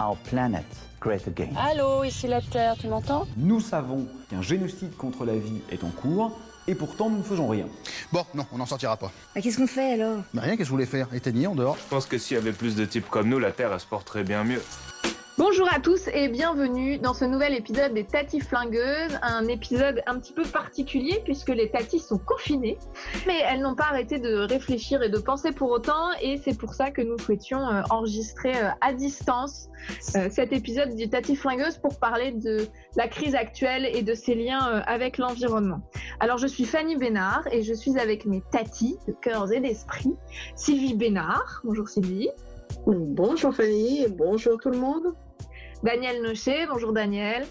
our planet great again. Allô, ici la Terre, tu m'entends? Nous savons qu'un génocide contre la vie est en cours et pourtant nous ne faisons rien. Bon, non, on n'en sortira pas. Bah, qu'est-ce qu'on fait alors? Bah, Rien, qu'est-ce que je voulais faire? Éteigner en dehors? Je pense que s'il y avait plus de types comme nous, la Terre, elle se porterait bien mieux. Bonjour à tous et bienvenue dans ce nouvel épisode des Tatis Flingueuses, un épisode un petit peu particulier puisque les Tatis sont confinées, mais elles n'ont pas arrêté de réfléchir et de penser pour autant et c'est pour ça que nous souhaitions euh, enregistrer euh, à distance euh, cet épisode du Tatis Flingueuse pour parler de la crise actuelle et de ses liens avec l'environnement. Alors je suis Fanny Bénard et je suis avec mes Tatis de cœurs et d'esprit, Sylvie Bénard. Bonjour Sylvie. Bonjour Fanny, bonjour tout le monde. Daniel Nochet, bonjour Daniel.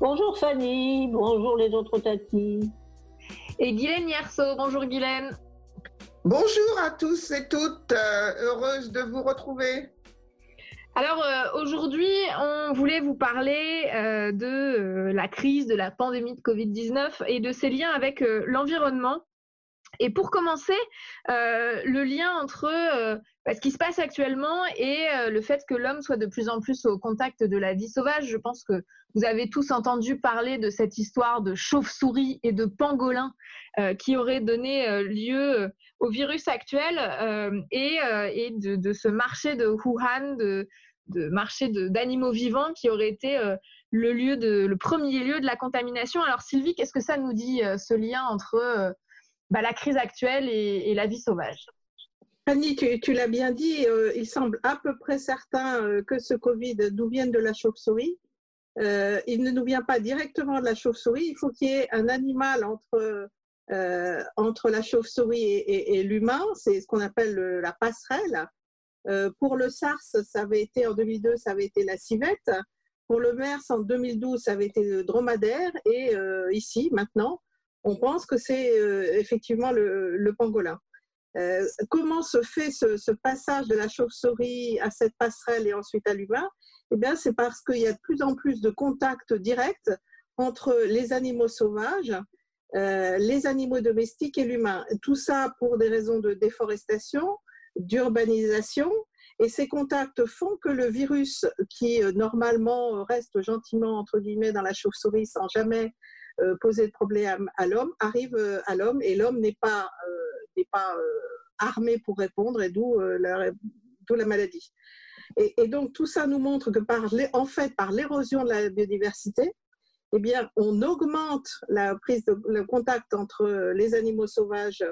Bonjour Fanny, bonjour les autres tatis. Et Guylaine Yerso, bonjour Guylaine. Bonjour à tous et toutes, euh, heureuse de vous retrouver. Alors euh, aujourd'hui, on voulait vous parler euh, de la crise de la pandémie de Covid-19 et de ses liens avec l'environnement. Et pour commencer, le lien entre ce qui se passe actuellement et euh, le fait que l'homme soit de plus en plus au contact de la vie sauvage. Je pense que vous avez tous entendu parler de cette histoire de chauve-souris et de pangolin euh, qui aurait donné euh, lieu au virus actuel et, de, ce marché de Wuhan, de, marché d'animaux vivants qui aurait été le premier lieu de la contamination. Alors Sylvie, qu'est-ce que ça nous dit, ce lien entre bah, la crise actuelle et la vie sauvage Fanny, tu, l'as bien dit, euh, il semble à peu près certain euh, que ce Covid nous vienne de la chauve-souris. Euh, il ne nous vient pas directement de la chauve-souris. Il faut qu'il y ait un animal entre, entre la chauve-souris et, l'humain. C'est ce qu'on appelle la passerelle. pour le SARS, ça avait été en 2002, ça avait été la civette. Pour le MERS, en 2012, ça avait été le dromadaire. Et ici, maintenant, on pense que c'est effectivement le pangolin. Euh, comment se fait ce, passage de la chauve-souris à cette passerelle et ensuite à l'humain? Eh bien, c'est parce qu'il y a de plus en plus de contacts directs entre les animaux sauvages, euh, les animaux domestiques et l'humain. Tout ça pour des raisons de déforestation, d'urbanisation. Et ces contacts font que le virus, qui euh, normalement reste gentiment, entre guillemets, dans la chauve-souris sans jamais poser de problème à l'homme, arrive à l'homme et l'homme n'est pas n'est pas euh, armé pour répondre et d'où euh, la, la, maladie. Et, donc tout ça nous montre que par en fait par l'érosion de la biodiversité, eh bien on augmente la prise de le contact entre les animaux sauvages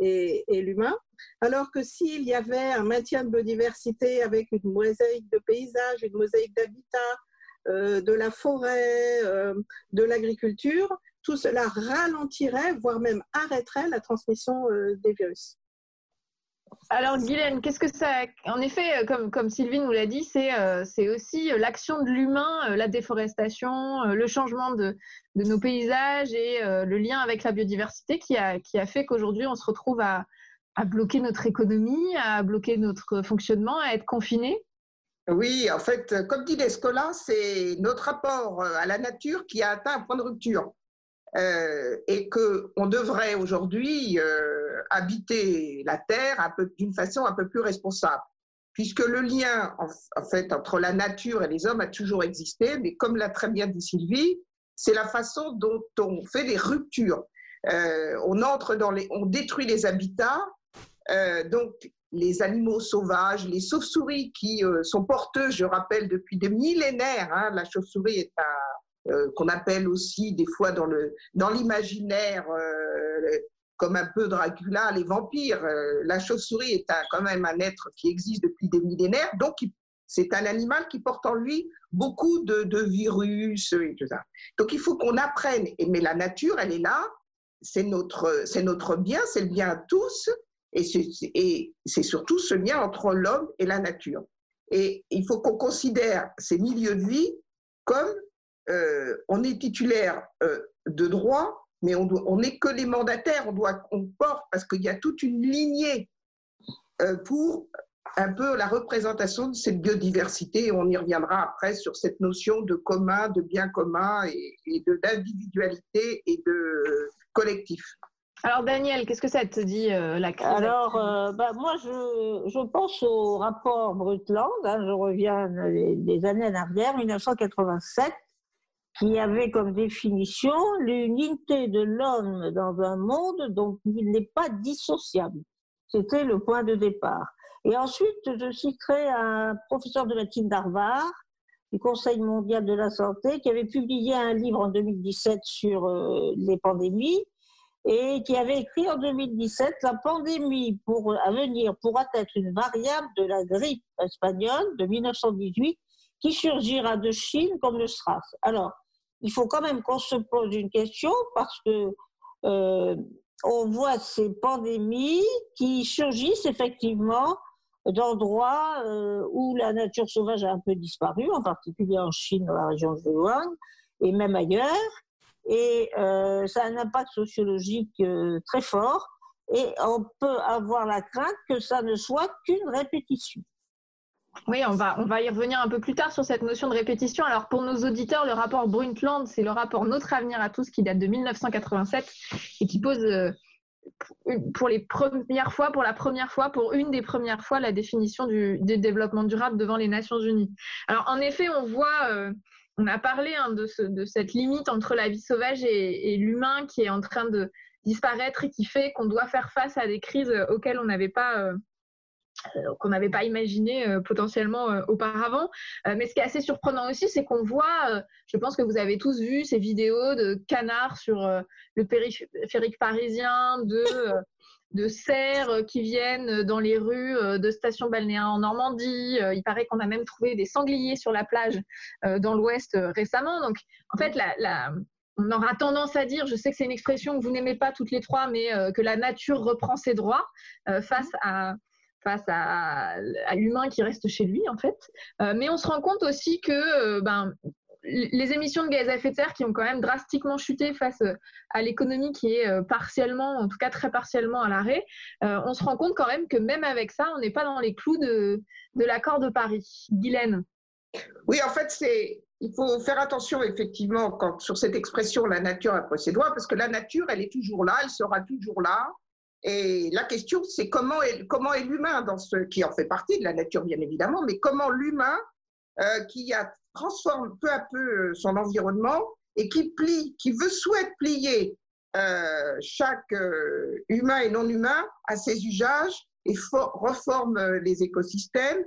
et, l'humain, alors que s'il y avait un maintien de biodiversité avec une mosaïque de paysages, une mosaïque d'habitat, euh, de la forêt, de l'agriculture, tout cela ralentirait, voire même arrêterait la transmission euh, des virus. Alors Guylaine, qu'est-ce que ça... En effet, euh, comme, comme Sylvie nous l'a dit, c'est euh, aussi l'action de l'humain, la déforestation, le changement de, nos paysages et le lien avec la biodiversité qui a, qui a fait qu'aujourd'hui on se retrouve à, à, bloquer notre économie, à bloquer notre fonctionnement, à être confiné. Oui, en fait, comme dit Descola, c'est notre rapport à la nature qui a atteint un point de rupture. Euh, et qu'on devrait aujourd'hui euh, habiter la Terre d'une façon un peu plus responsable. Puisque le lien, en, fait, entre la nature et les hommes a toujours existé, mais comme l'a très bien dit Sylvie, c'est la façon dont on fait des ruptures. Euh, on entre dans les, on détruit les habitats, donc les animaux sauvages, les chauves-souris qui sont porteuses, je rappelle, depuis des millénaires. Hein, la chauve-souris est un, euh, qu'on appelle aussi des fois dans le dans l'imaginaire euh, comme un peu Dracula, les vampires. Euh, la chauve-souris est quand même un être qui existe depuis des millénaires, donc c'est un animal qui porte en lui beaucoup de, virus et tout ça. Donc il faut qu'on apprenne. mais la nature, elle est là. C'est notre, c'est notre bien, c'est le bien à tous. Et c'est surtout ce lien entre l'homme et la nature. Et il faut qu'on considère ces milieux de vie comme euh, on est titulaire euh, de droits, mais on n'est que les mandataires, on, doit, on porte parce qu'il y a toute une lignée euh, pour un peu la représentation de cette biodiversité. On y reviendra après sur cette notion de commun, de bien commun et, de d'individualité et de collectif. Alors Daniel, qu'est-ce que ça te dit euh, la crise Alors, euh, bah, moi, je, je, pense au rapport Brutland, hein, je reviens des, années en arrière, 1987, qui avait comme définition l'unité de l'homme dans un monde dont il n'est pas dissociable. C'était le point de départ. Et ensuite, je citerai un professeur de médecine d'Harvard, du Conseil mondial de la santé, qui avait publié un livre en 2017 sur euh, les pandémies et qui avait écrit en 2017 la pandémie pour, à venir pourra être une variable de la grippe espagnole de 1918 qui surgira de Chine comme le SRAS. Alors, il faut quand même qu'on se pose une question parce que euh, on voit ces pandémies qui surgissent effectivement d'endroits euh, où la nature sauvage a un peu disparu, en particulier en Chine, dans la région de Wuhan, et même ailleurs et euh, ça a un impact sociologique euh, très fort et on peut avoir la crainte que ça ne soit qu'une répétition. Oui, on va, on va y revenir un peu plus tard sur cette notion de répétition. Alors pour nos auditeurs, le rapport Brundtland, c'est le rapport Notre avenir à tous qui date de 1987 et qui pose euh, pour les premières fois, pour la première fois, pour une des premières fois, la définition du, développement durable devant les Nations Unies. Alors en effet, on voit on a parlé hein, de, cette limite entre la vie sauvage et, l'humain qui est en train de disparaître et qui fait qu'on doit faire face à des crises auxquelles on n'avait pas euh, euh, imaginé euh, potentiellement auparavant. mais ce qui est assez surprenant aussi, c'est qu'on voit, je pense que vous avez tous vu ces vidéos de canards sur le périphérique parisien, de de cerfs euh, qui viennent dans les rues euh, de stations balnéaires en Normandie. Euh, il paraît qu'on a même trouvé des sangliers sur la plage dans l'Ouest récemment. Donc, en fait, on aura tendance à dire, je sais que c'est une expression que vous n'aimez pas toutes les trois, mais que la nature reprend ses droits face à face à, l'humain qui reste chez lui en fait. mais on se rend compte aussi que ben, les émissions de gaz à effet de serre qui ont quand même drastiquement chuté face euh, à l'économie qui est euh, partiellement, en tout cas très partiellement à l'arrêt, euh, on se rend compte quand même que même avec ça, on n'est pas dans les clous de, de l'accord de Paris. Guylaine Oui, en fait, c'est il faut faire attention effectivement quand, sur cette expression la nature a ses doigts, parce que la nature, elle est toujours là, elle sera toujours là. Et la question, c'est comment est, comment est l'humain dans ce qui en fait partie de la nature, bien évidemment, mais comment l'humain qui a transforme peu à peu euh, son environnement et qui plie, qui veut, souhaite plier euh, chaque euh, humain et non humain à ses usages et reforme les écosystèmes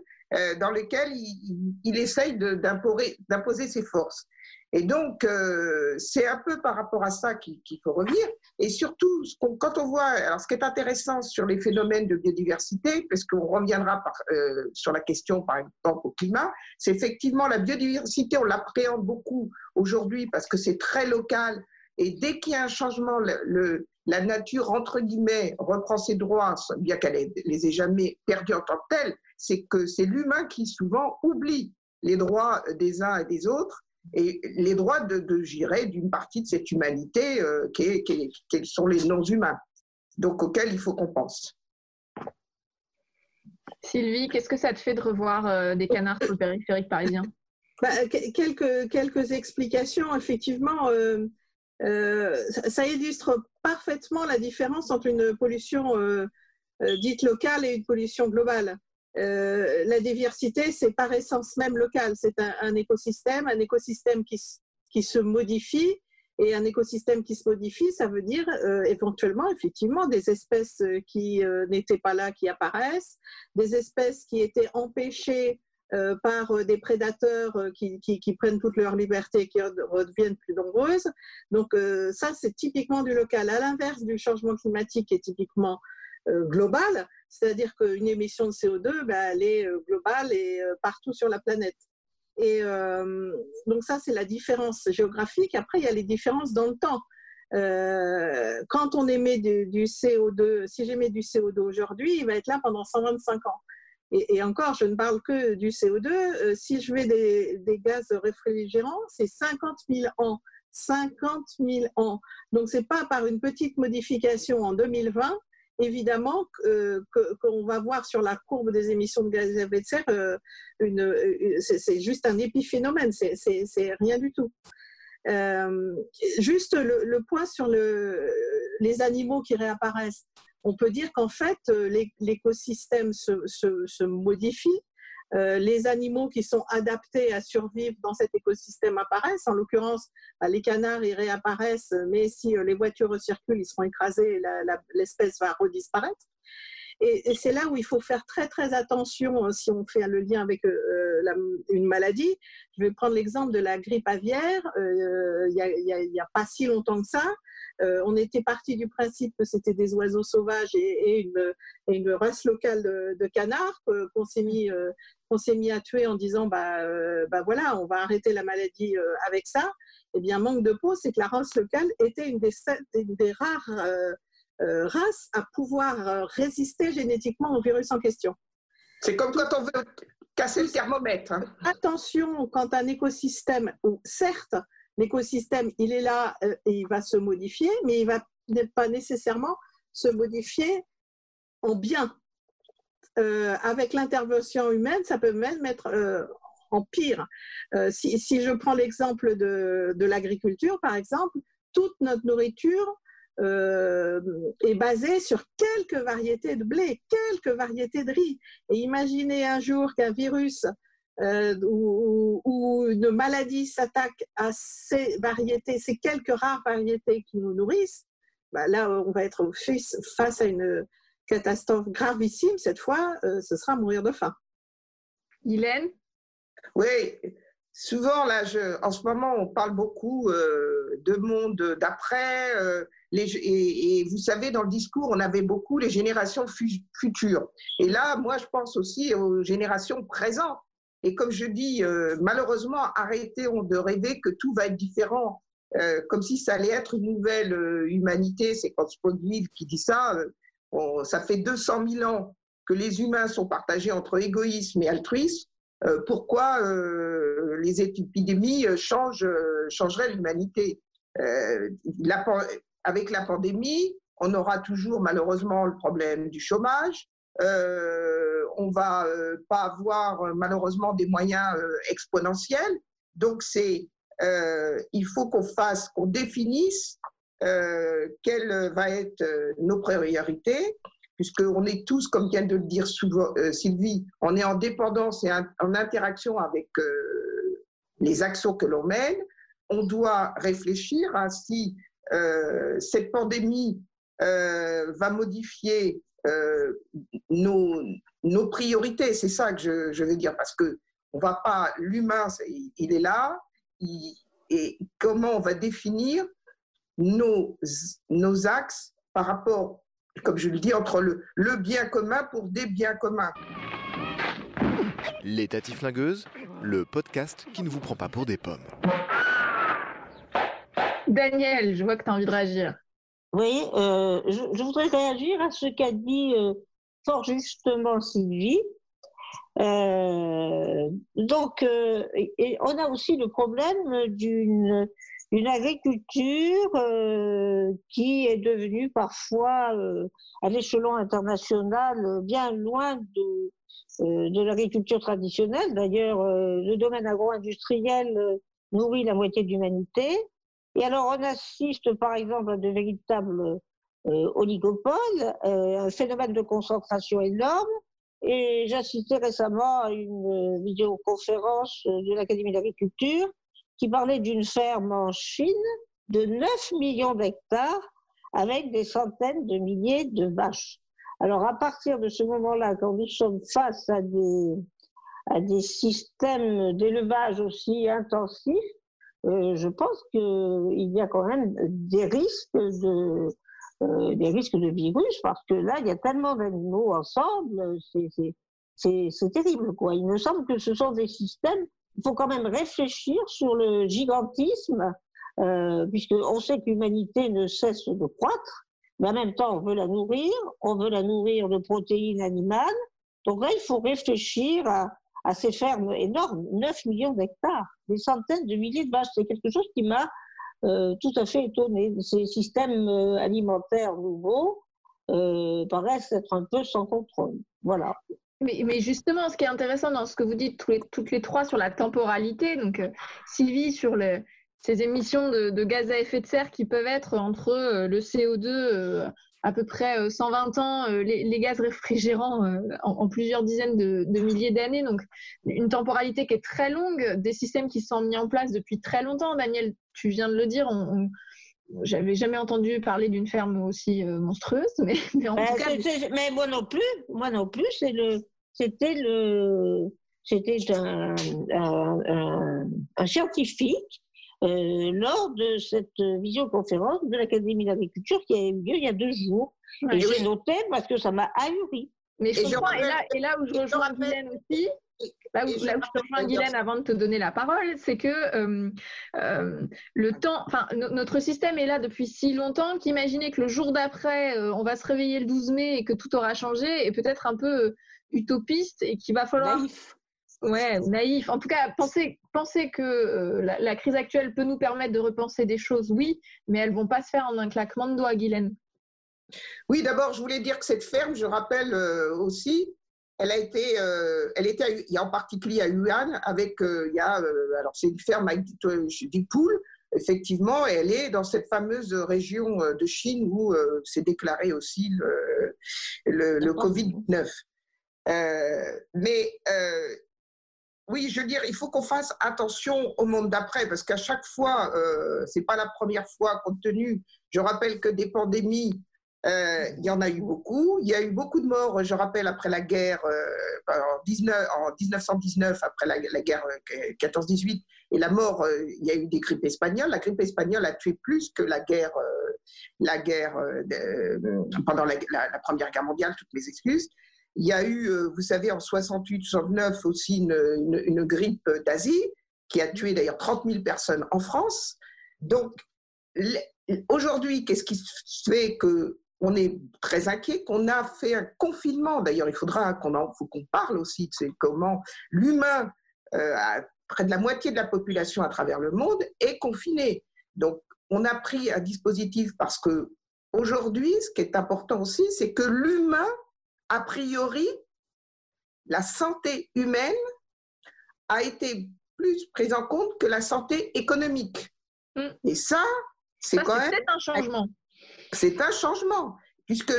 dans lesquels il, il essaye d'imposer ses forces. Et donc, euh, c'est un peu par rapport à ça qu'il faut revenir. Et surtout, quand on voit, alors ce qui est intéressant sur les phénomènes de biodiversité, parce qu'on reviendra euh, sur la question, par exemple, au climat, c'est effectivement la biodiversité, on l'appréhende beaucoup aujourd'hui parce que c'est très local. Et dès qu'il y a un changement, la nature, entre guillemets, reprend ses droits, bien qu'elle les ait jamais perdus en tant que tels, c'est que c'est l'humain qui souvent oublie les droits des uns et des autres et les droits de, de d'une partie de cette humanité euh, qui, qui, sont les non-humains, donc auxquels il faut qu'on pense. Sylvie, qu'est-ce que ça te fait de revoir euh, des canards sur le périphérique parisien? Bah, quelques, quelques explications, effectivement. Euh, ça, illustre parfaitement la différence entre une pollution dite locale et une pollution globale. Euh, la diversité, c'est par essence même local. C'est un, écosystème, un écosystème qui, qui, se modifie. Et un écosystème qui se modifie, ça veut dire euh, éventuellement, effectivement, des espèces qui euh, n'étaient pas là, qui apparaissent, des espèces qui étaient empêchées par des prédateurs qui, qui, qui, prennent toute leur liberté et qui redeviennent plus nombreuses. Donc ça, c'est typiquement du local. À l'inverse du changement climatique qui est typiquement global, c'est-à-dire qu'une émission de CO2, bah, elle est euh, globale et euh, partout sur la planète. Et euh, donc ça, c'est la différence géographique. Après, il y a les différences dans le temps. quand on émet du, CO2, si j'émets du CO2 aujourd'hui, il va être là pendant 125 ans. Et, encore, je ne parle que du CO2. si je mets des, des gaz réfrigérants, c'est 50 000 ans. 50 000 ans. Donc, ce n'est pas par une petite modification en 2020 évidemment euh, qu'on va voir sur la courbe des émissions de gaz à effet de serre, euh, une, c'est juste un épiphénomène, c'est rien du tout. Euh, juste le, point sur le, les animaux qui réapparaissent. On peut dire qu'en fait, l'écosystème se, se, modifie euh, les animaux qui sont adaptés à survivre dans cet écosystème apparaissent. En l'occurrence, bah, les canards, ils réapparaissent, mais si euh, les voitures circulent, ils seront écrasés et l'espèce va redisparaître. Et, c'est là où il faut faire très très attention hein, si on fait le lien avec euh, une maladie. Je vais prendre l'exemple de la grippe aviaire. Il n'y a, pas si longtemps que ça, on était parti du principe que c'était des oiseaux sauvages et, une, race locale de, canards qu'on s'est mis on s'est mis à tuer en disant bah, euh, bah voilà, on va arrêter la maladie euh, avec ça, eh bien, manque de peau, c'est que la race locale était une des, des rares euh, races à pouvoir résister génétiquement au virus en question. C'est comme quand on veut casser le thermomètre. Hein. Attention quand un écosystème, ou certes, l'écosystème, il est là et il va se modifier, mais il va pas nécessairement se modifier en bien. Euh, avec l'intervention humaine, ça peut même être euh, en pire. Euh, si, je prends l'exemple de, l'agriculture, par exemple, toute notre nourriture est basée sur quelques variétés de blé, quelques variétés de riz. Et imaginez un jour qu'un virus ou, une maladie s'attaque à ces variétés, ces quelques rares variétés qui nous nourrissent, bah là, on va être face à une, catastrophe gravissime, cette fois, euh, ce sera mourir de faim. Hélène? Oui, souvent, là, je, en ce moment, on parle beaucoup euh, de monde d'après. Euh, et, vous savez, dans le discours, on avait beaucoup les générations futures. Et là, moi, je pense aussi aux générations présentes. Et comme je dis, malheureusement, arrêtons de rêver que tout va être différent, comme si ça allait être une nouvelle humanité. C'est quand Spodville qui dit ça ça fait 200 000 ans que les humains sont partagés entre égoïsme et altruisme. Euh, pourquoi euh, les épidémies euh, changeraient l'humanité? Avec la pandémie, on aura toujours malheureusement le problème du chômage. on va pas avoir malheureusement des moyens exponentiels. Donc c'est, il faut qu'on fasse, qu'on définisse euh, quelles vont être euh, nos priorités, puisqu'on est tous, comme vient de le dire euh, Sylvie, on est en dépendance et en interaction avec les actions que l'on mène. On doit réfléchir à si cette pandémie va modifier nos, nos, priorités. C'est ça que je, veux dire, parce que on va pas, l'humain, il est là, et comment on va définir nos, nos axes par rapport, comme je le dis, entre le, le bien commun pour des biens communs. Les Flingueuse, le podcast qui ne vous prend pas pour des pommes. Daniel, je vois que tu as envie de réagir. Oui, euh, je, voudrais réagir à ce qu'a dit euh, fort justement Sylvie. Euh, donc, et on a aussi le problème d'une une agriculture euh, qui est devenue parfois euh, à l'échelon international bien loin de, euh, de l'agriculture traditionnelle. D'ailleurs, le domaine agro-industriel nourrit la moitié de l'humanité. Et alors, on assiste par exemple à de véritables oligopoles, un phénomène de concentration énorme. Et j'assistais récemment à une vidéoconférence de l'Académie d'agriculture qui parlait d'une ferme en Chine de 9 millions d'hectares avec des centaines de milliers de vaches. Alors à partir de ce moment-là, quand nous sommes face à des, à des systèmes d'élevage aussi intensifs, euh, je pense qu'il y a quand même des risques de, euh, des risques de virus parce que là, il y a tellement d'animaux ensemble, c'est terrible. Quoi. Il me semble que ce sont des systèmes il faut quand même réfléchir sur le gigantisme, euh, puisqu'on sait que l'humanité ne cesse de croître, mais en même temps, on veut la nourrir, on veut la nourrir de protéines animales. Donc là, il faut réfléchir à, à ces fermes énormes, 9 millions d'hectares, des centaines de milliers de vaches. C'est quelque chose qui m'a tout à fait étonnée. Ces systèmes alimentaires nouveaux paraissent être un peu sans contrôle. Voilà. Mais, justement, ce qui est intéressant dans ce que vous dites toutes les trois sur la temporalité, donc Sylvie sur le, ces émissions de, gaz à effet de serre qui peuvent être entre euh, le CO2 euh, à peu près 120 euh, ans, les, gaz réfrigérants en, plusieurs dizaines de, milliers d'années. Donc, une temporalité qui est très longue, des systèmes qui sont mis en place depuis très longtemps. Daniel, tu viens de le dire, on, j'avais jamais entendu parler d'une ferme aussi monstrueuse, mais, mais en ben, tout cas, mais moi non plus, moi non plus, c'est le, c'était le, c'était un, un, scientifique euh, lors de cette visioconférence de l'Académie d'agriculture qui a eu lieu il y a deux jours. et j'ai noté parce que ça m'a ahuri. Mais je comprends, et là, et là où je rejoins Guylaine aussi, là où, là où je rejoins Guylaine avant de te donner la parole, c'est que euh, euh, le temps, enfin, notre système est là depuis si longtemps qu'imaginer que le jour d'après, on va se réveiller le 12 mai et que tout aura changé est peut-être un peu utopiste et qu'il va falloir. Ouais, naïf. En tout cas, penser, penser que euh, la, crise actuelle peut nous permettre de repenser des choses, oui, mais elles vont pas se faire en un claquement de doigts, Guylaine. Oui, d'abord, je voulais dire que cette ferme, je rappelle euh, aussi, elle a été, euh, elle était, il y a en particulier à Yuan, avec, il y a, alors c'est une ferme avec des poules, effectivement, et elle est dans cette fameuse région de Chine où s'est déclaré aussi le, le, le Covid-19. mais oui, je veux dire, il faut qu'on fasse attention au monde d'après, parce qu'à chaque fois, euh, c'est pas la première fois, compte tenu, je rappelle que des pandémies, euh, il y en a eu beaucoup. Il y a eu beaucoup de morts, je rappelle, après la guerre, euh, en, 19, en, 1919, après la, guerre 14-18, euh, et la mort, il y a eu des grippes espagnoles. La grippe espagnole a tué plus que la guerre, la guerre pendant la, Première Guerre mondiale, toutes mes excuses. Il y a eu, vous savez, en 68-69 aussi une, une, grippe d'Asie qui a tué d'ailleurs 30 000 personnes en France. Donc, aujourd'hui, qu'est-ce qui fait que on est très inquiet, qu'on a fait un confinement. D'ailleurs, il faudra qu'on qu'on parle aussi de comment l'humain, euh, près de la moitié de la population à travers le monde, est confiné. Donc, on a pris un dispositif parce que aujourd'hui, ce qui est important aussi, c'est que l'humain a priori, la santé humaine a été plus prise en compte que la santé économique. Mm. Et ça, c'est quand même... un changement. C'est un changement, puisque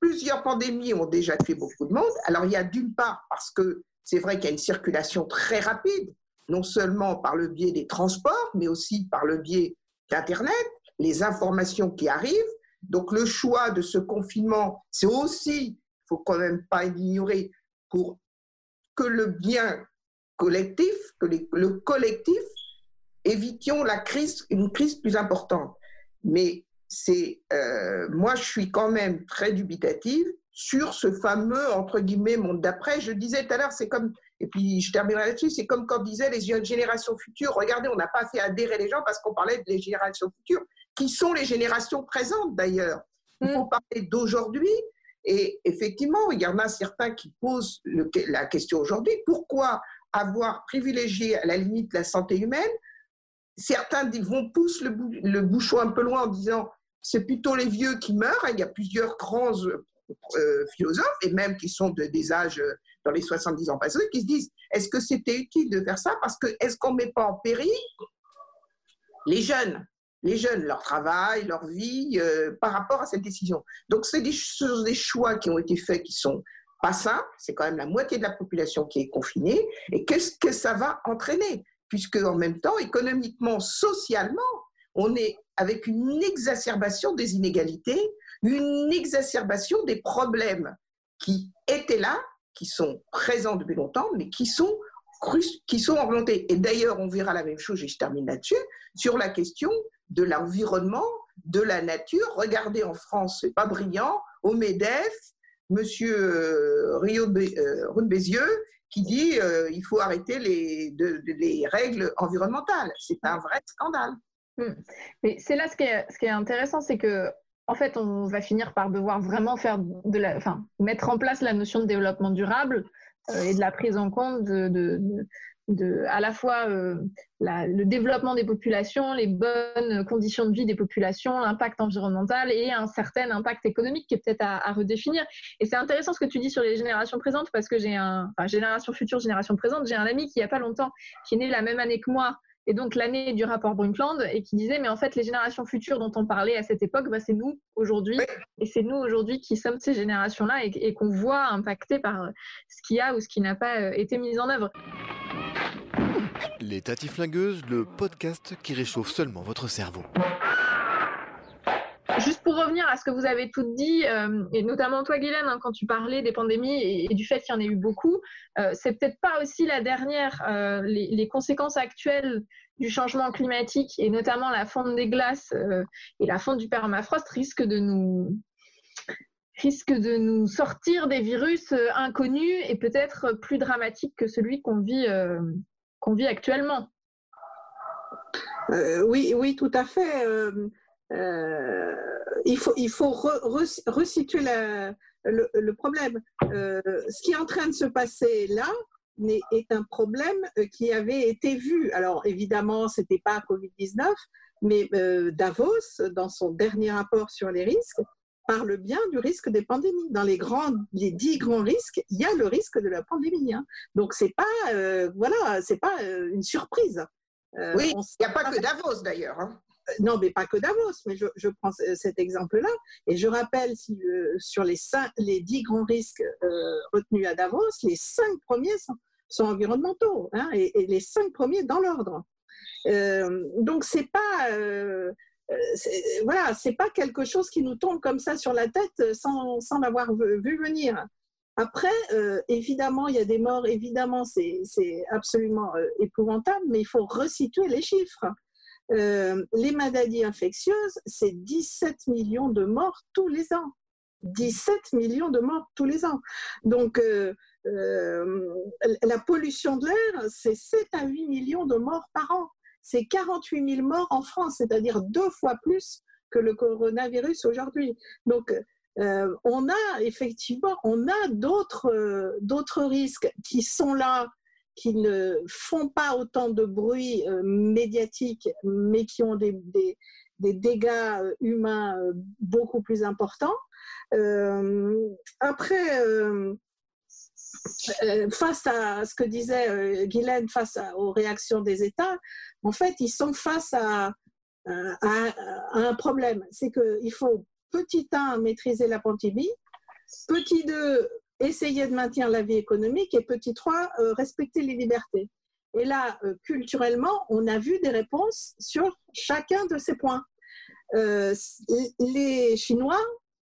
plusieurs pandémies ont déjà tué beaucoup de monde. Alors il y a d'une part, parce que c'est vrai qu'il y a une circulation très rapide, non seulement par le biais des transports, mais aussi par le biais d'Internet, les informations qui arrivent. Donc le choix de ce confinement, c'est aussi faut quand même pas l'ignorer, pour que le bien collectif, que le collectif, évitions la crise, une crise plus importante. Mais c'est, euh, moi, je suis quand même très dubitative sur ce fameux, entre guillemets, monde d'après. Je disais tout à l'heure, c'est comme, et puis je terminerai là-dessus, c'est comme quand on disait les générations futures. Regardez, on n'a pas fait adhérer les gens parce qu'on parlait des générations futures, qui sont les générations présentes d'ailleurs. Il faut mm. parler d'aujourd'hui, et effectivement, il y en a certains qui posent la question aujourd'hui, pourquoi avoir privilégié à la limite la santé humaine? Certains vont pousser le, bouchon un peu loin en disant c'est plutôt les vieux qui meurent. Il y a plusieurs grands euh, philosophes, et même qui sont de, des âges euh, dans les 70 ans passés, qui se disent est-ce que c'était utile de faire ça? Parce que est-ce qu'on ne met pas en péril les jeunes? Les jeunes, leur travail, leur vie, euh, par rapport à cette décision. Donc, c'est des, des choix qui ont été faits qui sont pas simples. C'est quand même la moitié de la population qui est confinée. Et qu'est-ce que ça va entraîner? Puisque, en même temps, économiquement, socialement, on est avec une exacerbation des inégalités, une exacerbation des problèmes qui étaient là, qui sont présents depuis longtemps, mais qui sont qui sont. Et d'ailleurs, on verra la même chose, et je termine là-dessus, sur la question de l'environnement, de la nature. Regardez en France, c'est pas brillant, au MEDEF, Monsieur euh, Rio euh, Bézieux, qui dit euh, il faut arrêter les règles environnementales. C'est un vrai scandale. Hmm. Mais c'est là ce qui est, intéressant, c'est que en fait, on va finir par devoir vraiment faire de la, enfin, mettre en place la notion de développement durable et de la prise en compte de, de à la fois euh, le développement des populations, les bonnes conditions de vie des populations, l'impact environnemental et un certain impact économique qui est peut-être à, redéfinir. Et c'est intéressant ce que tu dis sur les générations présentes parce que j'ai un, enfin, génération future, génération présente, j'ai un ami qui il n'y a pas longtemps, qui est né la même année que moi, et donc l'année du rapport Brundtland, et qui disait, mais en fait, les générations futures dont on parlait à cette époque, bah, c'est nous aujourd'hui, et c'est nous aujourd'hui qui sommes ces générations-là et, qu'on voit impacter par ce qui a ou ce qui n'a pas euh, été mis en œuvre. Les Tatiflingueuses, le podcast qui réchauffe seulement votre cerveau. Juste pour revenir à ce que vous avez toutes dit, euh, et notamment toi, Guylaine, hein, quand tu parlais des pandémies et, du fait qu'il y en ait eu beaucoup, euh, c'est peut-être pas aussi la dernière. Euh, les, conséquences actuelles du changement climatique et notamment la fonte des glaces et la fonte du permafrost risquent de nous de nous sortir des virus inconnus et peut-être plus dramatiques que celui qu'on vit qu'on vit actuellement. oui, oui, tout à fait. Euh, il faut, il faut resituer le, problème. Euh, ce qui est en train de se passer là est, un problème euh, qui avait été vu. Alors évidemment, ce n'était pas Covid-19, mais Davos, dans son dernier rapport sur les risques, parle bien du risque des pandémies. Dans les, grands, les dix grands risques, il y a le risque de la pandémie. Hein. Donc c'est pas, voilà, c'est pas une surprise. oui, il n'y a pas que Davos d'ailleurs. Hein non, mais pas que Davos, mais je, prends cet exemple-là. Et je rappelle, si, euh, sur les, cinq, les dix grands risques euh, retenus à Davos, les cinq premiers sont, environnementaux, hein, et, les cinq premiers dans l'ordre. Euh, donc, c'est pas. voilà, c'est pas quelque chose qui nous tombe comme ça sur la tête sans, sans l'avoir vu, venir. Après, évidemment, il y a des morts, évidemment, c'est absolument épouvantable, mais il faut resituer les chiffres. Euh, les maladies infectieuses, c'est 17 millions de morts tous les ans. 17 millions de morts tous les ans. Donc, euh, euh, la pollution de l'air, c'est 7 à 8 millions de morts par an. C'est 48 000 morts en France, c'est-à-dire deux fois plus que le coronavirus aujourd'hui. Donc, on a effectivement, on a d'autres, d'autres risques qui sont là qui ne font pas autant de bruit euh, médiatique, mais qui ont des, dégâts euh, humains euh, beaucoup plus importants. après, face à ce que disait Guylaine, face aux réactions des États, en fait, ils sont face à, à un problème. C'est qu'il faut, petit 1, maîtriser la pandémie, petit 2, essayer de maintenir la vie économique et petit 3, euh, respecter les libertés. Et là, euh, culturellement, on a vu des réponses sur chacun de ces points. Euh, les Chinois,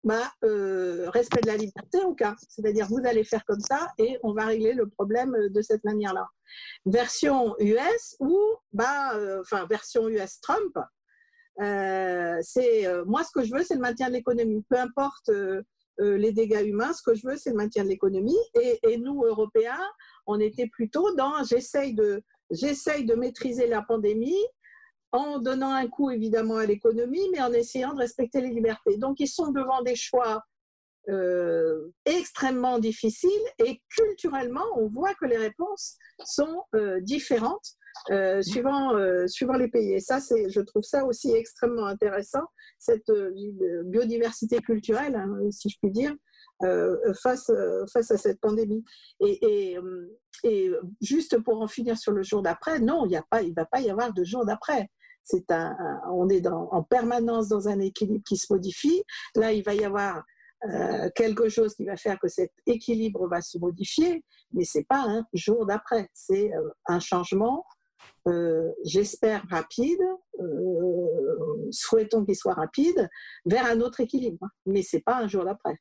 bah, respect de la liberté, aucun. C'est-à-dire, vous allez faire comme ça et on va régler le problème de cette manière-là. Version US ou, bah, enfin, version US Trump, c'est moi, ce que je veux, c'est le maintien de l'économie. Peu importe euh, les dégâts humains. Ce que je veux, c'est le maintien de l'économie. Et, nous, Européens, on était plutôt dans j'essaye de, de maîtriser la pandémie en donnant un coup évidemment à l'économie, mais en essayant de respecter les libertés. Donc, ils sont devant des choix euh, extrêmement difficiles et culturellement, on voit que les réponses sont euh, différentes euh, suivant, euh, suivant les pays. Et ça, c'est, je trouve ça aussi extrêmement intéressant, cette euh, biodiversité culturelle, hein, si je puis dire, face, face à cette pandémie. Et, et, juste pour en finir sur le jour d'après, non, il ne va pas y avoir de jour d'après. C'est un, on est en permanence dans un équilibre qui se modifie. Là, il va y avoir quelque chose qui va faire que cet équilibre va se modifier, mais c'est pas un jour d'après, c'est un changement euh, j'espère rapide, euh, souhaitons qu'il soit rapide, vers un autre équilibre. Mais ce n'est pas un jour d'après.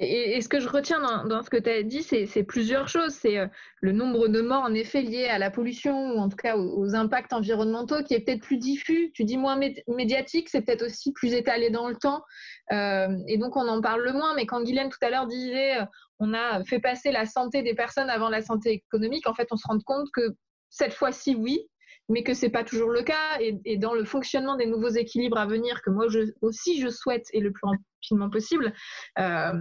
Et, ce que je retiens dans, ce que tu as dit, c'est plusieurs choses. C'est euh, le nombre de morts, en effet, liés à la pollution, ou en tout cas aux, impacts environnementaux, qui est peut-être plus diffus. Tu dis moins médiatique, c'est peut-être aussi plus étalé dans le temps. et donc, on en parle moins. Mais quand Guylaine, tout à l'heure, disait on a fait passer la santé des personnes avant la santé économique, en fait, on se rend compte que cette fois-ci, oui, mais que c'est pas toujours le cas. Et, dans le fonctionnement des nouveaux équilibres à venir, que moi aussi je souhaite et le plus rapidement possible, euh,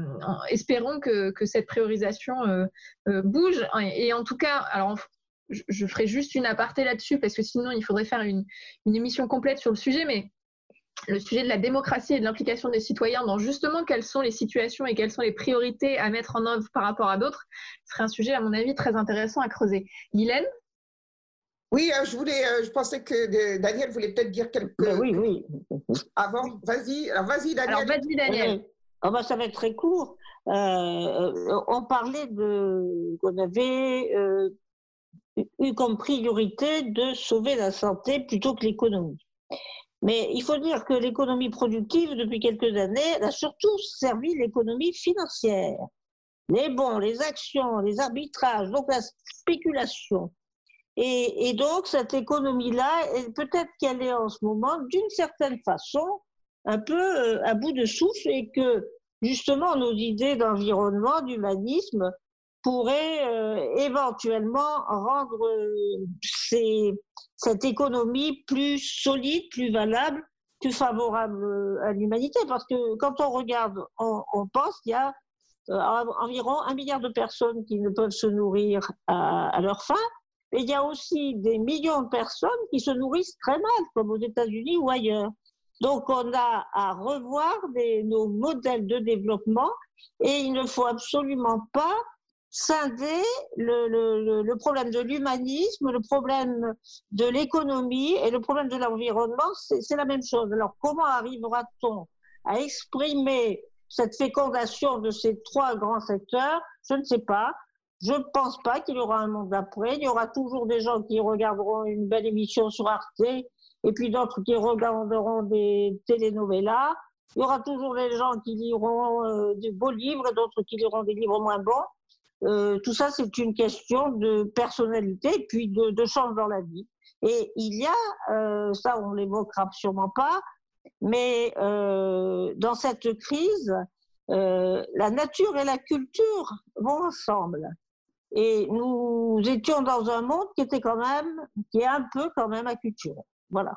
espérons que, cette priorisation euh, euh, bouge. Et, en tout cas, alors je, ferai juste une aparté là-dessus parce que sinon il faudrait faire une, une, émission complète sur le sujet, mais le sujet de la démocratie et de l'implication des citoyens dans justement quelles sont les situations et quelles sont les priorités à mettre en œuvre par rapport à d'autres serait un sujet, à mon avis, très intéressant à creuser. Guylaine oui, euh, je voulais, euh, je pensais que Daniel voulait peut-être dire quelque chose. Oui, oui. Avant, vas-y, alors vas-y Daniel. Alors vas-y Daniel. Oh ben, ça va être très court. Euh, on parlait de qu'on avait eu comme priorité de sauver la santé plutôt que l'économie. Mais il faut dire que l'économie productive, depuis quelques années, a surtout servi l'économie financière. Les bons, les actions, les arbitrages, donc la spéculation. Et, donc, cette économie-là, peut-être qu'elle est en ce moment, d'une certaine façon, un peu euh, à bout de souffle et que, justement, nos idées d'environnement, d'humanisme, pourraient euh, éventuellement rendre euh, cette économie plus solide, plus valable, plus favorable à l'humanité. Parce que quand on regarde, on, pense qu'il y a environ un milliard de personnes qui ne peuvent se nourrir à, à leur faim. Mais il y a aussi des millions de personnes qui se nourrissent très mal, comme aux États-Unis ou ailleurs. Donc on a à revoir nos modèles de développement et il ne faut absolument pas scinder le, problème de l'humanisme, le problème de l'économie et le problème de l'environnement, c'est la même chose. Alors comment arrivera-t-on à exprimer cette fécondation de ces trois grands secteurs? Je ne sais pas. Je ne pense pas qu'il y aura un monde d'après. Il y aura toujours des gens qui regarderont une belle émission sur Arte et puis d'autres qui regarderont des telenovelas. Il y aura toujours des gens qui liront euh, des beaux livres et d'autres qui liront des livres moins bons. Euh, tout ça, c'est une question de personnalité et puis de, chance dans la vie. Et il y a, euh, ça on l'évoquera sûrement pas, mais dans cette crise, la nature et la culture vont ensemble. Et nous étions dans un monde qui était quand même, qui est un peu quand même acculturé. Voilà.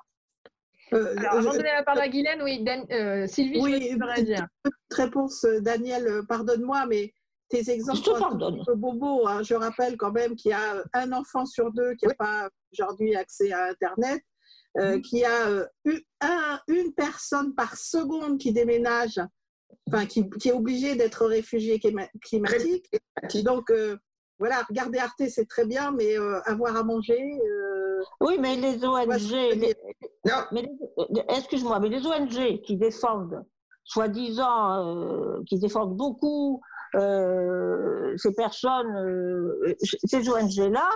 Euh, Alors, avant de donner la parole à Guylaine, oui, euh, Sylvie, oui, je dire. réponse, euh, Daniel, pardonne-moi, mais tes exemples sont bobo. Hein. Je rappelle quand même qu'il y a un enfant sur deux qui n'a pas aujourd'hui accès à Internet, mm-hmm. qu'il y a une personne par seconde qui déménage, enfin, qui, qui est obligée d'être réfugié climatique. Donc, voilà, regarder Arte, c'est très bien, mais euh, avoir à manger. Euh, oui, mais les ONG, excuse-moi, mais les ONG qui défendent, soi-disant, euh, qui défendent beaucoup ces personnes, ces ONG-là,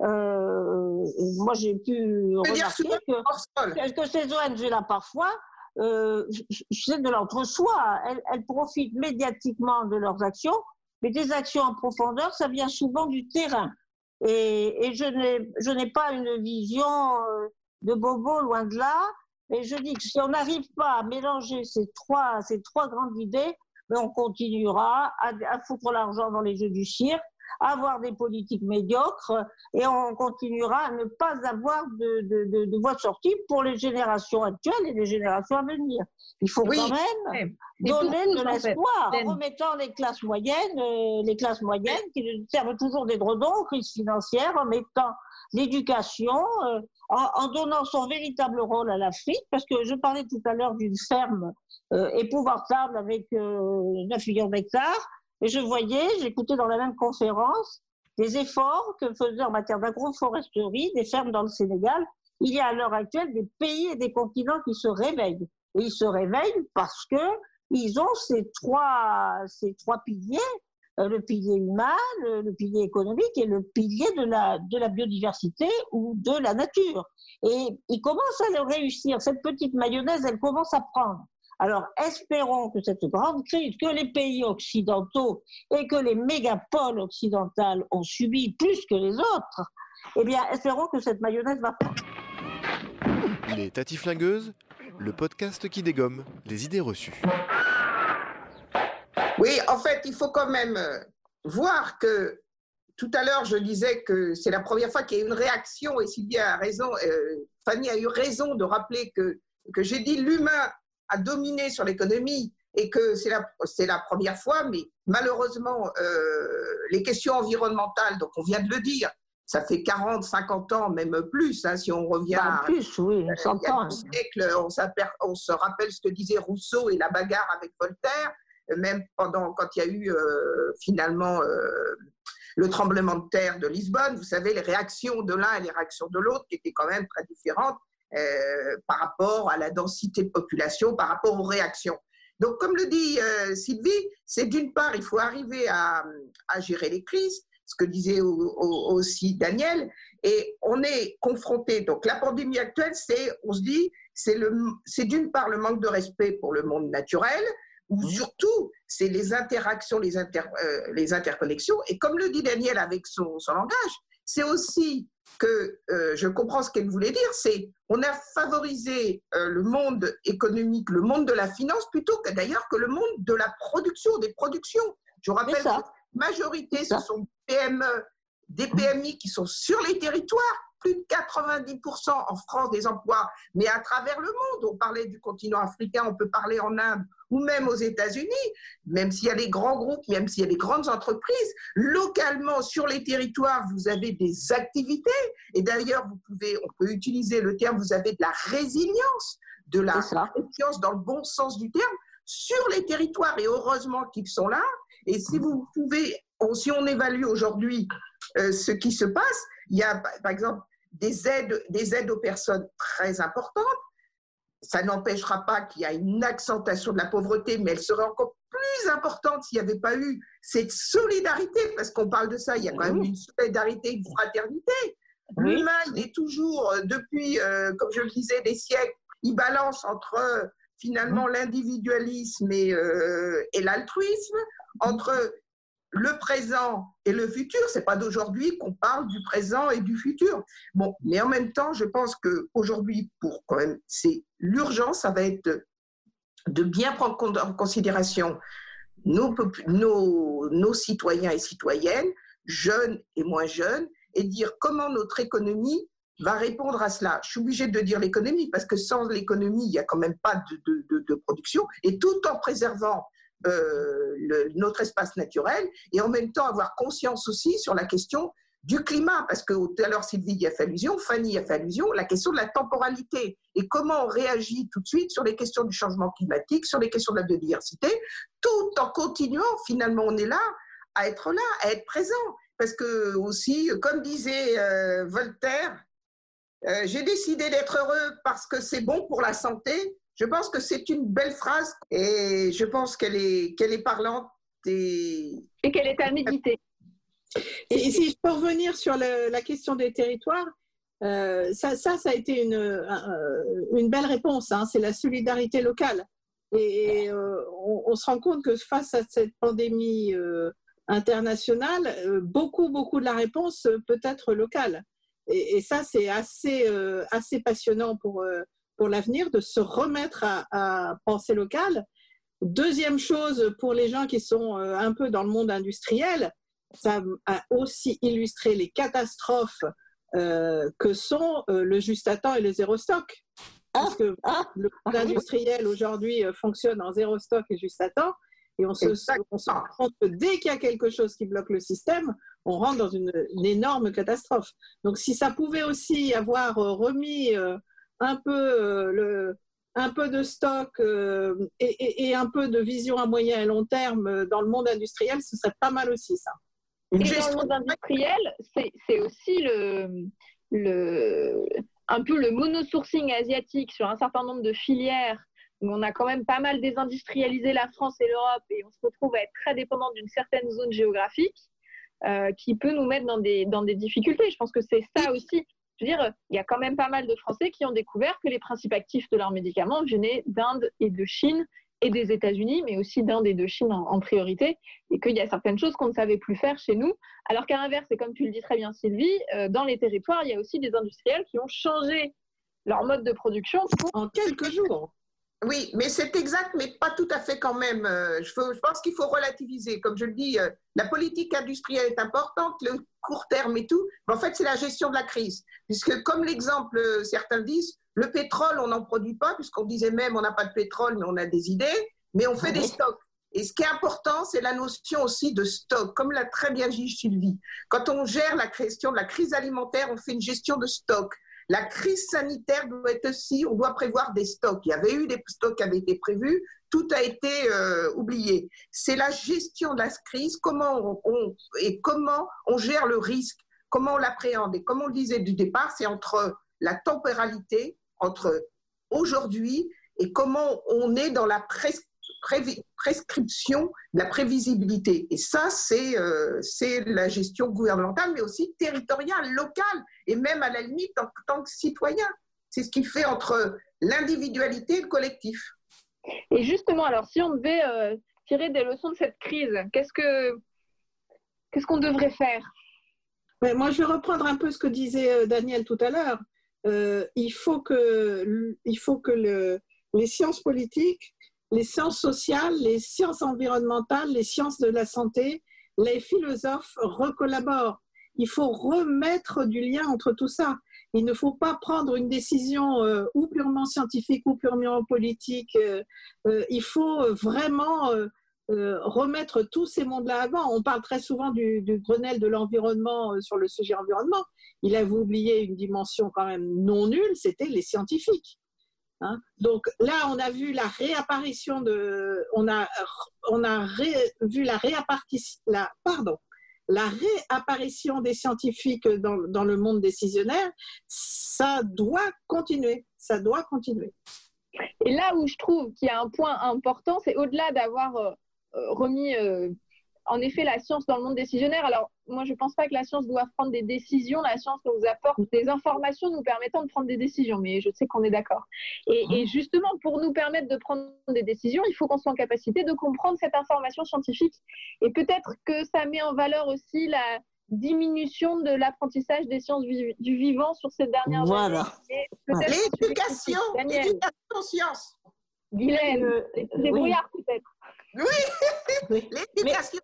moi j'ai pu remarquer que, que, ces ONG-là, parfois, c'est de l'entre-soi. elles profitent médiatiquement de leurs actions mais des actions en profondeur, ça vient souvent du terrain. Et, je n'ai pas une vision euh, de bobo loin de là. Et je dis que si on n'arrive pas à mélanger ces trois, ces trois grandes idées, ben, on continuera à, à foutre l'argent dans les jeux du cirque avoir des politiques médiocres et on continuera à ne pas avoir de, de, de, voie de sortie pour les générations actuelles et les générations à venir. Il faut quand même donner de l'espoir en remettant les classes moyennes, euh, les classes moyennes qui servent toujours des dredons, crise financière, en mettant l'éducation, euh, en, donnant son véritable rôle à l'Afrique, parce que je parlais tout à l'heure d'une ferme euh, épouvantable avec 9 millions d'hectares. Et je voyais, j'écoutais dans la même conférence des efforts que faisaient en matière d'agroforesterie des fermes dans le Sénégal. Il y a à l'heure actuelle des pays et des continents qui se réveillent. Et ils se réveillent parce que ils ont ces trois, ces trois piliers, euh, le pilier humain, le, pilier économique et le pilier de la, de la biodiversité ou de la nature. Et ils commencent à le réussir. Cette petite mayonnaise, elle commence à prendre. Alors espérons que cette grande crise que les pays occidentaux et que les mégapoles occidentales ont subi plus que les autres, eh bien espérons que cette mayonnaise va Les Tatiflingueuses, le podcast qui dégomme les idées reçues. Oui, en fait, il faut quand même euh, voir que tout à l'heure, je disais que c'est la première fois qu'il y a une réaction, et Sylvie a raison, euh, Fanny a eu raison de rappeler que, que j'ai dit l'humain a dominé sur l'économie et que c'est la, c'est la première fois, mais malheureusement, euh, les questions environnementales, donc on vient de le dire, ça fait 40, 50 ans, même plus, hein, si on revient Bah, à, plus, oui, euh, 100 il y a siècles, on, se rappelle ce que disait Rousseau et la bagarre avec Voltaire, même pendant quand il y a eu euh, finalement euh, le tremblement de terre de Lisbonne, vous savez, les réactions de l'un et les réactions de l'autre qui étaient quand même très différentes euh, par rapport à la densité de population, par rapport aux réactions. Donc, comme le dit euh, Sylvie, c'est d'une part, il faut arriver à, à gérer les crises, ce que disait au- au- aussi Daniel, et on est confronté. Donc, la pandémie actuelle, c'est, on se dit, c'est le, c'est d'une part le manque de respect pour le monde naturel, ou surtout, c'est les interactions, les, inter, euh, les interconnexions. Et comme le dit Daniel avec son, son langage, c'est aussi que euh, je comprends ce qu'elle voulait dire, c'est on a favorisé euh, le monde économique, le monde de la finance, plutôt que d'ailleurs que le monde de la production, des productions. Je vous rappelle que la majorité, ce sont des PME, des PMI qui sont sur les territoires, plus de 90% en France des emplois, mais à travers le monde. On parlait du continent africain, on peut parler en Inde ou même aux États-Unis, même s'il y a des grands groupes, même s'il y a des grandes entreprises, localement sur les territoires, vous avez des activités. Et d'ailleurs, vous pouvez, on peut utiliser le terme, vous avez de la résilience, de la confiance dans le bon sens du terme sur les territoires. Et heureusement qu'ils sont là. Et si vous pouvez, on- si on évalue aujourd'hui euh, ce qui se passe, il y a par par exemple des aides, des aides aux personnes très importantes. Ça n'empêchera pas qu'il y a une accentuation de la pauvreté, mais elle serait encore plus importante s'il n'y avait pas eu cette solidarité, parce qu'on parle de ça, il y a quand même une solidarité, une fraternité. L'humain, il est toujours, euh, depuis, euh, comme je le disais, des siècles, il balance entre euh, finalement l'individualisme et, euh, et l'altruisme, entre le présent et le futur. C'est pas d'aujourd'hui qu'on parle du présent et du futur. Bon, mais en même temps, je pense que aujourd'hui, pour quand même, c'est l'urgence, ça va être de, bien prendre en considération nos, citoyens et citoyennes, jeunes et moins jeunes, et dire comment notre économie va répondre à cela. Je suis obligée de dire l'économie parce que sans l'économie, il n'y a quand même pas de production, et tout en préservant euh, notre espace naturel, et en même temps avoir conscience aussi sur la question du climat, parce que tout à l'heure Sylvie y a fait allusion, Fanny y a fait allusion, la question de la temporalité et comment on réagit tout de suite sur les questions du changement climatique, sur les questions de la biodiversité, tout en continuant, finalement on est là, à être là, à être présent. Parce que aussi, comme disait euh, Voltaire, euh, j'ai décidé d'être heureux parce que c'est bon pour la santé. Je pense que c'est une belle phrase et je pense qu'elle est, qu'elle est parlante et, et qu'elle est à méditer. Et si je peux revenir sur le- la question des territoires, euh, ça, ça, ça a été une, euh, une belle réponse. hein, c'est la solidarité locale. Et euh, on, on se rend compte que face à cette pandémie euh, internationale, beaucoup, beaucoup de la réponse peut être locale. Et, et ça, c'est assez, euh, assez passionnant pour, euh, pour l'avenir de se remettre à, à penser local. Deuxième chose, pour les gens qui sont euh, un peu dans le monde industriel, ça a aussi illustré les catastrophes euh, que sont euh, le juste à temps et le zéro stock. Parce que le monde industriel aujourd'hui fonctionne en zéro stock et juste à temps. Et on se, on se rend compte que dès qu'il y a quelque chose qui bloque le système, on rentre dans une, une énorme catastrophe. Donc si ça pouvait aussi avoir remis euh, un peu euh, le, un peu de stock euh, et, et- et un peu de vision à moyen et long terme euh, dans le monde industriel, ce serait pas mal aussi ça. Et dans le monde industriel, c'est c'est aussi le, le, un peu le monosourcing asiatique sur un certain nombre de filières où on a quand même pas mal désindustrialisé la France et l'Europe et on se retrouve à être très dépendant d'une certaine zone géographique euh, qui peut nous mettre dans des, dans des difficultés. Je pense que c'est ça aussi. Je veux dire, il y a quand même pas mal de Français qui ont découvert que les principes actifs de leurs médicaments venaient d'Inde et de Chine et des États-Unis, mais aussi d'Inde et de Chine en, en priorité, et qu'il y a certaines choses qu'on ne savait plus faire chez nous. Alors qu'à l'inverse, et comme tu le dis très bien Sylvie, euh, dans les territoires, il y a aussi des industriels qui ont changé leur mode de production en quelques jours. Oui, mais c'est exact, mais pas tout à fait quand même. Euh, Je, pense qu'il faut relativiser. Comme je le dis, euh, la politique industrielle est importante, le court terme et tout. Mais en fait, c'est la gestion de la crise. Puisque, comme l'exemple, euh, certains disent, le pétrole, on n'en produit pas, puisqu'on disait même, on n'a pas de pétrole, mais on a des idées, mais on fait des stocks. Et ce qui est important, c'est la notion aussi de stock, comme l'a très bien dit Sylvie. Quand on gère la question de la crise alimentaire, on fait une gestion de stock. La crise sanitaire doit être aussi, on doit prévoir des stocks. Il y avait eu des stocks qui avaient été prévus, tout a été euh, oublié. C'est la gestion de la crise, comment on, et comment on gère le risque, comment on l'appréhende. Et comme on le disait du départ, c'est entre la temporalité, entre aujourd'hui et comment on est dans la prescription la prévisibilité. Et ça, euh, c'est la gestion gouvernementale, mais aussi territoriale, locale, et même à la limite en tant que citoyen. C'est ce qui fait entre l'individualité et le collectif. Et justement, alors si on devait euh, tirer des leçons de cette crise, qu'est-ce que qu'est-ce qu'on devrait faire? Moi, je vais reprendre un peu ce que disait euh, Daniel tout à l'heure. il faut que, il faut que le, les sciences politiques les sciences sociales, les sciences environnementales, les sciences de la santé, les philosophes recollaborent. Il faut remettre du lien entre tout ça. Il ne faut pas prendre une décision euh, ou purement scientifique ou purement politique. Euh, euh, il faut vraiment remettre tous ces mondes-là avant. On parle très souvent du, Grenelle de l'environnement sur le sujet environnement. Il avait oublié une dimension quand même non nulle, c'était les scientifiques. Hein. Donc là, on a vu la réapparition de, on a, on a vu la réapparition, pardon, la réapparition des scientifiques dans, le monde décisionnaire. Ça doit continuer, ça doit continuer. Et là où je trouve qu'il y a un point important, c'est au-delà d'avoir euh, euh, remis euh, en effet la science dans le monde décisionnaire. Alors, moi, je ne pense pas que la science doit prendre des décisions. La science nous apporte des informations nous permettant de prendre des décisions, mais je sais qu'on est d'accord. Et, et, justement, pour nous permettre de prendre des décisions, il faut qu'on soit en capacité de comprendre cette information scientifique. Et peut-être que ça met en valeur aussi la diminution de l'apprentissage des sciences du vivant sur ces dernières voilà. années. L'éducation, l'éducation aux sciences. Guylaine, euh, les brouillards peut-être. Oui, l'éducation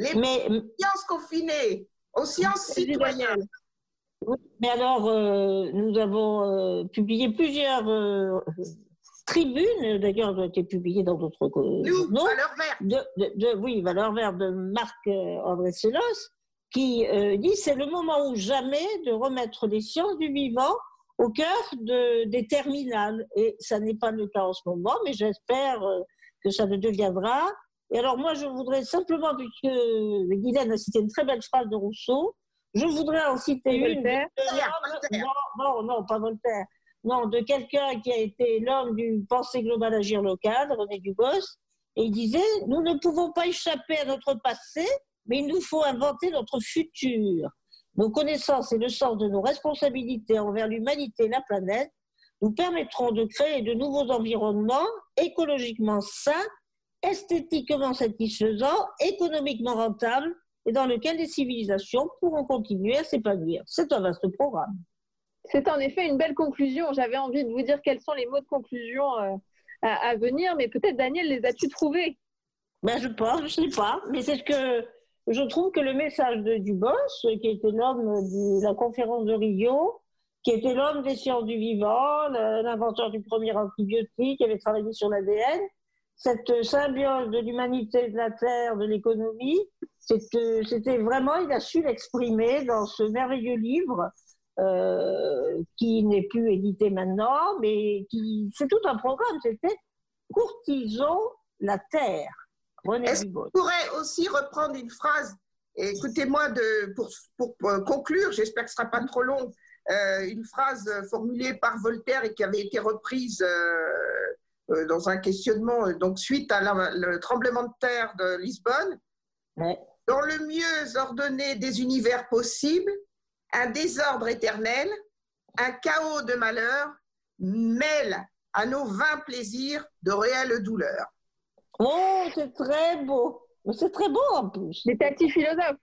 les mais, sciences confinées, aux sciences citoyennes. mais alors, euh, nous avons euh, publié plusieurs euh, tribunes, d'ailleurs, elles ont été publiées dans d'autres. Nous, Valeurs Vertes. De, de, oui, Valeurs Vertes de Marc André Selos, qui dit c'est le moment ou jamais de remettre les sciences du vivant au cœur de, des terminales. Et ça n'est pas le cas en ce moment, mais j'espère que ça ne deviendra. Et alors moi, je voudrais simplement, puisque Guylaine a cité une très belle phrase de Rousseau, je voudrais en citer une. non, non, non, pas Voltaire. Non, de quelqu'un qui a été l'homme du pensée global agir local, René Dubos, et il disait Nous ne pouvons pas échapper à notre passé, mais il nous faut inventer notre futur. Nos connaissances et le sens de nos responsabilités envers l'humanité et la planète nous permettront de créer de nouveaux environnements écologiquement sains, esthétiquement satisfaisants, économiquement rentables et dans lesquels les civilisations pourront continuer à s'épanouir. C'est un vaste programme. C'est en effet une belle conclusion. J'avais envie de vous dire quels sont les mots de conclusion euh, à, venir, mais peut-être Daniel, les as-tu trouvés? Ben, Je pense, je ne sais pas, mais c'est ce que je trouve que le message de Dubos, qui était l'homme de la conférence de Rio, qui était l'homme des sciences du vivant, l'inventeur du premier antibiotique, qui avait travaillé sur l'ADN. Cette symbiose de l'humanité, de la terre, de l'économie, c'était vraiment, il a su l'exprimer dans ce merveilleux livre euh, qui n'est plus édité maintenant, mais qui c'est tout un programme. C'était Courtisons la terre. Est-ce qu'on pourrait aussi reprendre une phrase Écoutez-moi pour, pour, pour, conclure, j'espère que ce ne sera pas trop long. Euh, une phrase formulée par Voltaire et qui avait été reprise euh, euh, dans un questionnement donc suite à le tremblement de terre de Lisbonne. Dans le mieux ordonné des univers possibles, un désordre éternel, un chaos de malheur mêle à nos vains plaisirs de réelles douleurs. Oh, c'est très beau. C'est très beau en plus. Les petits philosophes.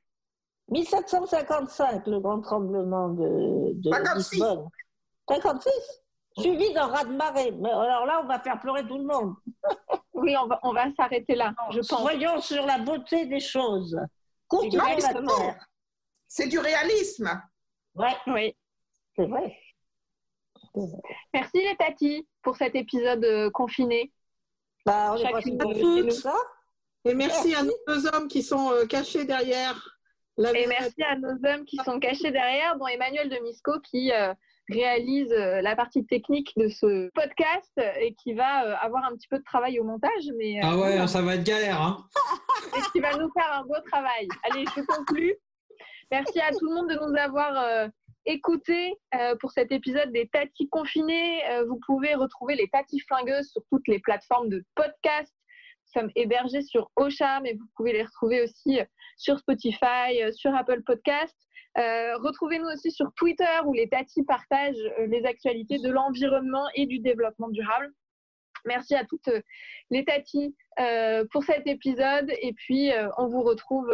1755, le grand tremblement de, de Lisbonne. 56 Suivi d'un raz-de-marée. Mais alors là, on va faire pleurer tout le monde. oui, on va, on va s'arrêter là, je pense. Soyons sur la beauté des choses. Continuons la terre. C'est du réalisme. Ouais. Oui. C'est vrai. Merci les tatis pour cet épisode euh, confiné. Bah, on Chacune à toutes. Et merci à nos deux hommes qui sont euh, cachés derrière. La Et merci à nos hommes qui sont cachés derrière, dont Emmanuel Demisco qui euh, réalise euh, la partie technique de ce podcast et qui va euh, avoir un petit peu de travail au montage, mais euh, Ah ouais, ça va être galère. Hein. et qui va nous faire un beau travail. Allez, je conclue. Merci à tout le monde de nous avoir euh, écoutés euh, pour cet épisode des Tatis confinés. Vous pouvez retrouver les Tatis flingueuses sur toutes les plateformes de podcast. Nous sommes hébergés sur Ocha, mais vous pouvez les retrouver aussi sur Spotify, sur Apple Podcast. Euh, Retrouvez-nous aussi sur Twitter où les Tatis partagent euh, les actualités de l'environnement et du développement durable. Merci à toutes euh, les tatis euh, pour cet épisode et puis on vous retrouve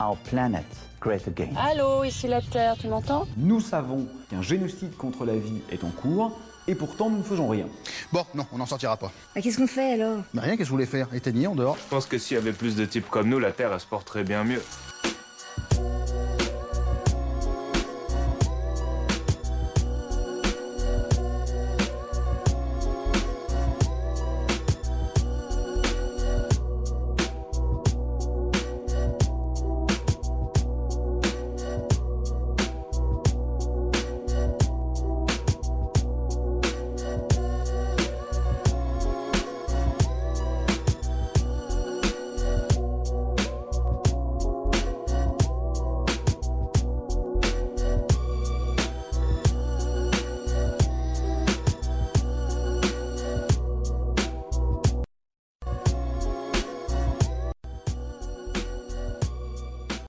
our planet great again. Allô, ici la Terre, tu m'entends? Nous savons qu'un génocide contre la vie est en cours, et pourtant nous ne faisons rien. Bon, non, on n'en sortira pas. Bah, Qu'est-ce qu'on fait alors? Mais rien, qu'est-ce que je voulais faire? Éteigner, en dehors? Je pense que s'il y avait plus de types comme nous, la Terre, elle se porterait bien mieux.